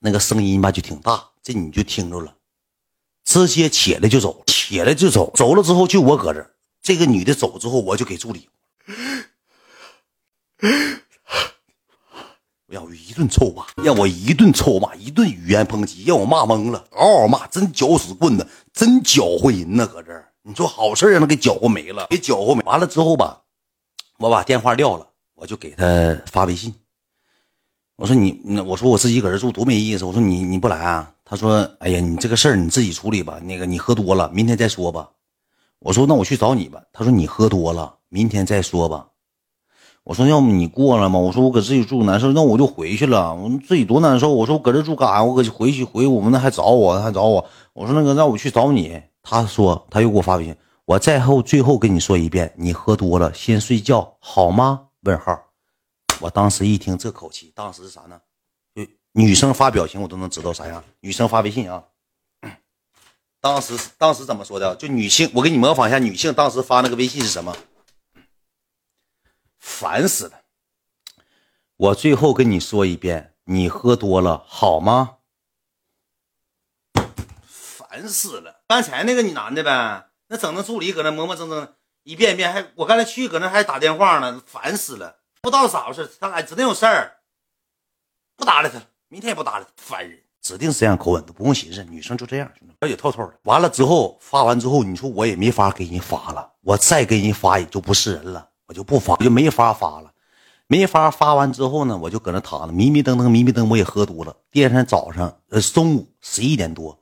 那个声音吧就挺大，这你就听着了，直接起来就走，起来就走，走了之后就我搁这。这个女的走之后，我就给助理，让我一顿臭骂，让我一顿臭骂，一顿语言抨击，让我骂懵了，嗷嗷骂，真搅屎棍子，真搅和人呢，搁这儿，你说好事让他给搅和没了，给搅和没。完了之后吧，我把电话撂了，我就给他发微信。我说你，那我说我自己搁这住多没意思。我说你你不来啊？他说，哎呀，你这个事儿你自己处理吧。那个你喝多了，明天再说吧。我说那我去找你吧。他说你喝多了，明天再说吧。我说要么你过来嘛。我说我搁自己住难受，那我就回去了。我自己多难受。我说我搁这住干啥？我搁回去回我们那还找我还找我。我说那个让我去找你。他说他又给我发微信。我再后最后跟你说一遍，你喝多了先睡觉好吗？问号。我当时一听这口气，当时是啥呢？就女生发表情，我都能知道啥样。女生发微信啊，当时当时怎么说的？就女性，我给你模仿一下，女性当时发那个微信是什么？烦死了！我最后跟你说一遍，你喝多了好吗？烦死了！刚才那个你男的呗，那整那助理搁那磨磨蹭蹭，一遍一遍，还我刚才去搁那还打电话呢，烦死了。不知道咋回事，他俩指定有事儿，不搭理他了。明天也不搭理他，烦人。指定是这样口吻，都不用寻思。女生就这样，兄弟，了解透透的。完了之后发完之后，你说我也没法给人发了，我再给人发也就不是人了，我就不发，我就没法发了。没法发完之后呢，我就搁那躺着，迷迷瞪瞪，迷迷瞪，我也喝多了。第二天早上，呃，中午十一点多，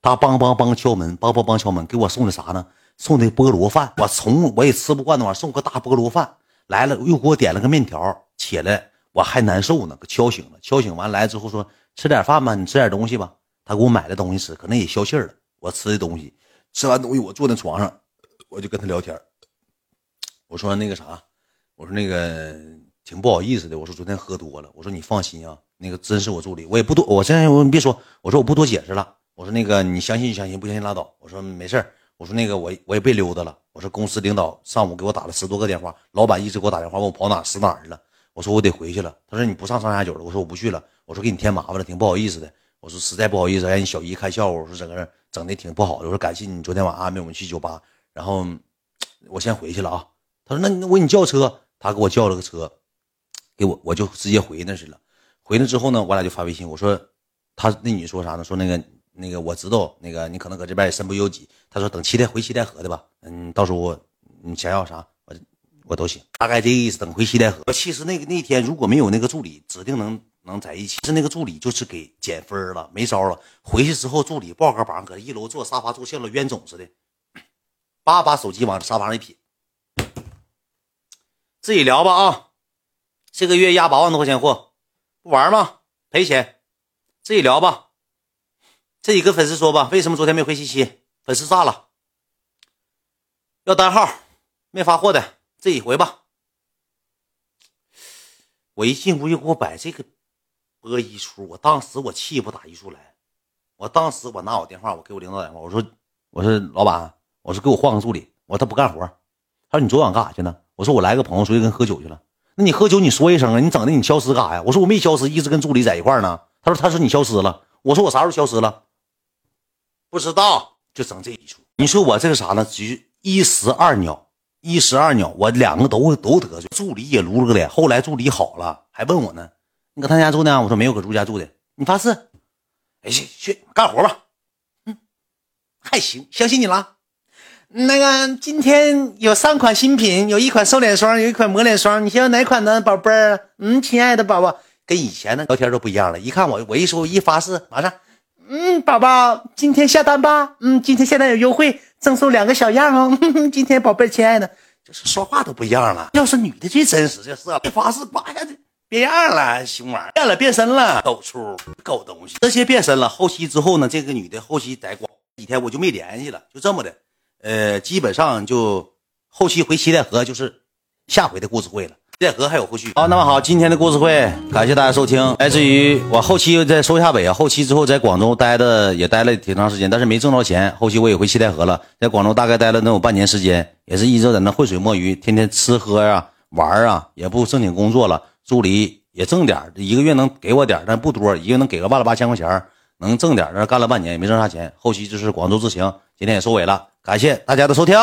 他梆梆梆敲门，梆梆梆敲门，给我送的啥呢？送的菠萝饭。我从我也吃不惯那玩意儿，送个大菠萝饭。来了，又给我点了个面条，起来我还难受呢，给敲醒了。敲醒完来之后说：“吃点饭吧，你吃点东西吧。”他给我买的东西吃，可能也消气了。我吃的东西，吃完东西我坐在床上，我就跟他聊天。我说那个啥，我说那个挺不好意思的。我说昨天喝多了。我说你放心啊，那个真是我助理，我也不多。我现在我你别说，我说我不多解释了。我说那个你相信就相信，不相信拉倒。我说没事我说那个我我也别溜达了。我说公司领导上午给我打了十多个电话，老板一直给我打电话问我跑哪死哪儿去了。我说我得回去了。他说你不上上下九了。我说我不去了。我说给你添麻烦了，挺不好意思的。我说实在不好意思，让你小姨看笑话。我说整个整的挺不好的。我说感谢你昨天晚上安排我们去酒吧，然后我先回去了啊。他说那我给你叫车，他给我叫了个车，给我我就直接回那去了。回来之后呢，我俩就发微信。我说他那女说啥呢？说那个。那个我知道，那个你可能搁这边也身不由己。他说等七天回七台河的吧，嗯，到时候你想要啥，我我都行。大概这个意思。等回七台河。其实那个那天如果没有那个助理，指定能能在一起。是那个助理就是给减分了，没招了。回去之后，助理抱个膀，搁一楼坐沙发坐像了冤种似的，叭把手机往沙发上一撇，自己聊吧啊。这个月压八万多块钱货，不玩吗？赔钱，自己聊吧。自己跟粉丝说吧，为什么昨天没回信息？粉丝炸了，要单号，没发货的，自己回吧。我一进屋就给我摆这个播一出，我当时我气不打一处来。我当时我拿我电话，我给我领导打电话，我说我说老板，我说给我换个助理。我说他不干活，他说你昨晚干啥去呢？我说我来个朋友出去跟喝酒去了。那你喝酒你说一声啊，你整的你消失干啥呀？我说我没消失，一直跟助理在一块呢。他说他说你消失了。我说我啥时候消失了？不知道就整这一出，你说我这个啥呢？只一石二鸟，一石二鸟，我两个都都得罪。助理也撸了个脸，后来助理好了，还问我呢：“你搁他家住呢？”我说：“没有，搁朱家住的。”你发誓？哎，去去干活吧。嗯，还行，相信你了。那个今天有三款新品，有一款瘦脸霜，有一款抹脸霜，你想要哪款呢，宝贝儿？嗯，亲爱的宝宝，跟以前的聊天都不一样了。一看我，我一说，一发誓，马上。嗯，宝宝，今天下单吧。嗯，今天下单有优惠，赠送两个小样哦。今天宝贝亲爱的，就是说话都不一样了。要是女的最真实，就是发誓，叭一下子变样了，熊玩意变了，变身了，狗畜，狗东西，这些变身了。后期之后呢，这个女的后期在广几天我就没联系了，就这么的。呃，基本上就后期回七台河就是下回的故事会了。奈河还有后续。好，那么好，今天的故事会，感谢大家收听。来自于我后期在收下尾啊，后期之后在广州待的也待了挺长时间，但是没挣着钱。后期我也回七台河了，在广州大概待了能有半年时间，也是一直在那浑水摸鱼，天天吃喝呀玩啊，也不正经工作了。助理也挣点，一个月能给我点，但不多，一个月能给个万了八千块钱，能挣点。但干了半年也没挣啥钱。后期就是广州之行，今天也收尾了，感谢大家的收听。